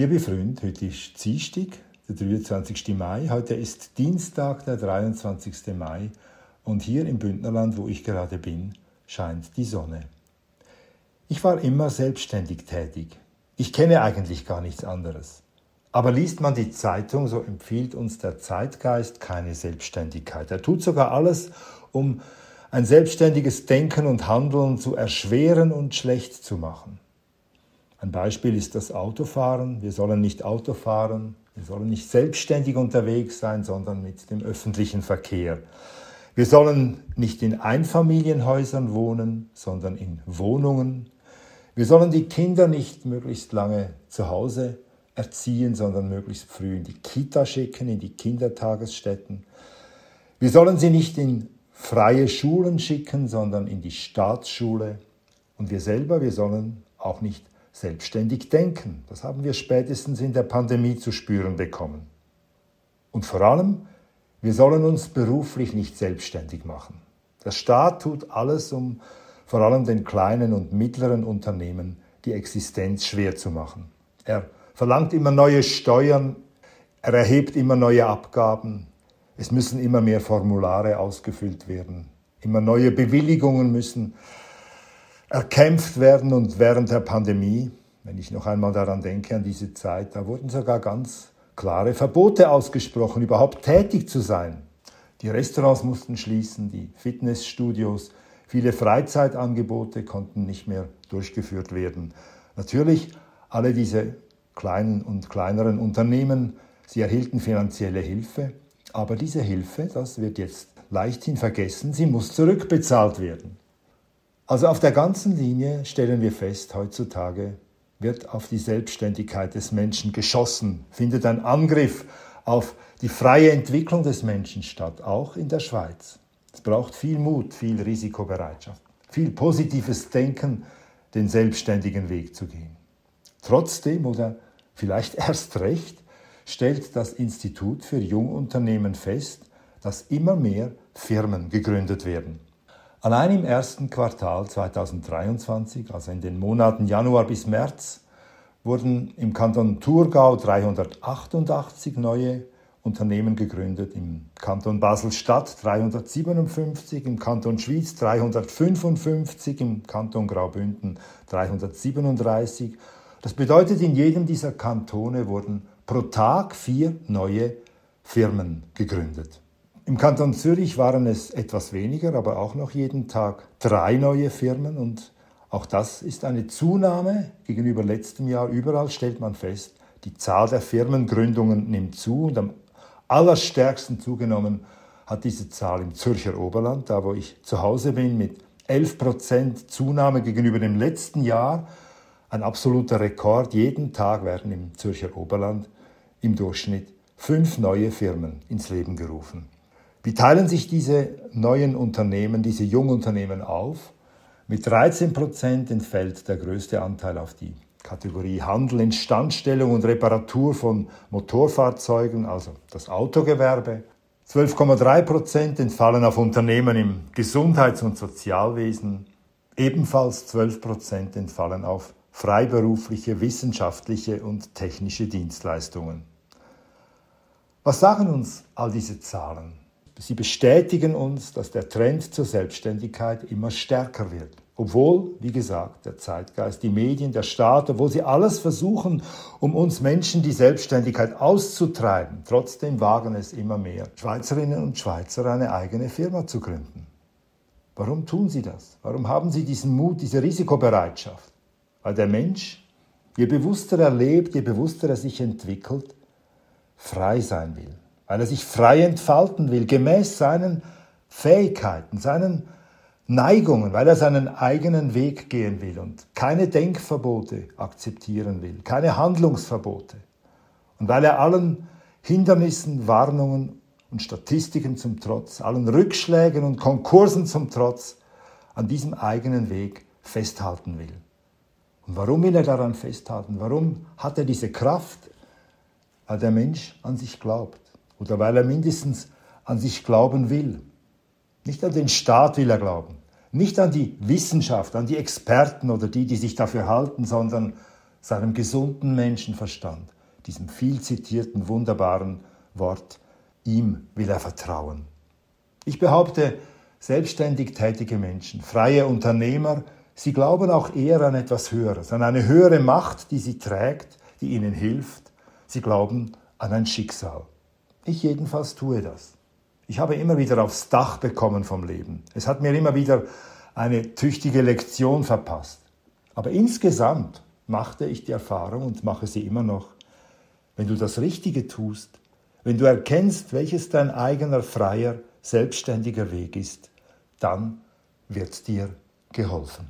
Liebe Freunde, heute ist Dienstag, der 23. Mai. Heute ist Dienstag, der 23. Mai. Und hier im Bündnerland, wo ich gerade bin, scheint die Sonne. Ich war immer selbstständig tätig. Ich kenne eigentlich gar nichts anderes. Aber liest man die Zeitung, so empfiehlt uns der Zeitgeist keine Selbstständigkeit. Er tut sogar alles, um ein selbstständiges Denken und Handeln zu erschweren und schlecht zu machen. Ein Beispiel ist das Autofahren. Wir sollen nicht Auto fahren, wir sollen nicht selbstständig unterwegs sein, sondern mit dem öffentlichen Verkehr. Wir sollen nicht in Einfamilienhäusern wohnen, sondern in Wohnungen. Wir sollen die Kinder nicht möglichst lange zu Hause erziehen, sondern möglichst früh in die Kita schicken, in die Kindertagesstätten. Wir sollen sie nicht in freie Schulen schicken, sondern in die Staatsschule. Und wir selber, wir sollen auch nicht selbstständig denken. Das haben wir spätestens in der Pandemie zu spüren bekommen. Und vor allem, wir sollen uns beruflich nicht selbstständig machen. Der Staat tut alles, um vor allem den kleinen und mittleren Unternehmen die Existenz schwer zu machen. Er verlangt immer neue Steuern, er erhebt immer neue Abgaben, es müssen immer mehr Formulare ausgefüllt werden, immer neue Bewilligungen müssen erkämpft werden und während der Pandemie, wenn ich noch einmal daran denke, an diese Zeit, da wurden sogar ganz klare Verbote ausgesprochen, überhaupt tätig zu sein. Die Restaurants mussten schließen, die Fitnessstudios, viele Freizeitangebote konnten nicht mehr durchgeführt werden. Natürlich, alle diese kleinen und kleineren Unternehmen, sie erhielten finanzielle Hilfe, aber diese Hilfe, das wird jetzt leichthin vergessen, sie muss zurückbezahlt werden. Also auf der ganzen Linie stellen wir fest, heutzutage wird auf die Selbstständigkeit des Menschen geschossen, findet ein Angriff auf die freie Entwicklung des Menschen statt, auch in der Schweiz. Es braucht viel Mut, viel Risikobereitschaft, viel positives Denken, den selbstständigen Weg zu gehen. Trotzdem oder vielleicht erst recht stellt das Institut für Jungunternehmen fest, dass immer mehr Firmen gegründet werden. Allein im ersten Quartal 2023, also in den Monaten Januar bis März, wurden im Kanton Thurgau 388 neue Unternehmen gegründet, im Kanton Basel-Stadt 357, im Kanton Schwyz 355, im Kanton Graubünden 337. Das bedeutet, in jedem dieser Kantone wurden pro Tag vier neue Firmen gegründet. Im Kanton Zürich waren es etwas weniger, aber auch noch jeden Tag drei neue Firmen und auch das ist eine Zunahme gegenüber letztem Jahr. Überall stellt man fest, die Zahl der Firmengründungen nimmt zu und am allerstärksten zugenommen hat diese Zahl im Zürcher Oberland, da wo ich zu Hause bin, mit 11 Prozent Zunahme gegenüber dem letzten Jahr. Ein absoluter Rekord. Jeden Tag werden im Zürcher Oberland im Durchschnitt fünf neue Firmen ins Leben gerufen. Wie teilen sich diese neuen Unternehmen, diese Jungunternehmen auf? Mit 13 Prozent entfällt der größte Anteil auf die Kategorie Handel, Instandstellung und Reparatur von Motorfahrzeugen, also das Autogewerbe. 12,3 Prozent entfallen auf Unternehmen im Gesundheits- und Sozialwesen. Ebenfalls 12 Prozent entfallen auf freiberufliche, wissenschaftliche und technische Dienstleistungen. Was sagen uns all diese Zahlen? Sie bestätigen uns, dass der Trend zur Selbstständigkeit immer stärker wird. Obwohl, wie gesagt, der Zeitgeist, die Medien, der Staat, obwohl sie alles versuchen, um uns Menschen die Selbstständigkeit auszutreiben, trotzdem wagen es immer mehr, Schweizerinnen und Schweizer eine eigene Firma zu gründen. Warum tun sie das? Warum haben sie diesen Mut, diese Risikobereitschaft? Weil der Mensch, je bewusster er lebt, je bewusster er sich entwickelt, frei sein will, weil er sich frei entfalten will, gemäß seinen Fähigkeiten, seinen Neigungen, weil er seinen eigenen Weg gehen will und keine Denkverbote akzeptieren will, keine Handlungsverbote. Und weil er allen Hindernissen, Warnungen und Statistiken zum Trotz, allen Rückschlägen und Konkursen zum Trotz an diesem eigenen Weg festhalten will. Und warum will er daran festhalten? Warum hat er diese Kraft? weil der Mensch an sich glaubt oder weil er mindestens an sich glauben will. Nicht an den Staat will er glauben, nicht an die Wissenschaft, an die Experten oder die, die sich dafür halten, sondern seinem gesunden Menschenverstand, diesem viel zitierten wunderbaren Wort, ihm will er vertrauen. Ich behaupte, selbstständig tätige Menschen, freie Unternehmer, sie glauben auch eher an etwas Höheres, an eine höhere Macht, die sie trägt, die ihnen hilft. Sie glauben an ein Schicksal. Ich jedenfalls tue das. Ich habe immer wieder aufs Dach bekommen vom Leben. Es hat mir immer wieder eine tüchtige Lektion verpasst. Aber insgesamt machte ich die Erfahrung und mache sie immer noch, wenn du das Richtige tust, wenn du erkennst, welches dein eigener freier, selbstständiger Weg ist, dann wird dir geholfen.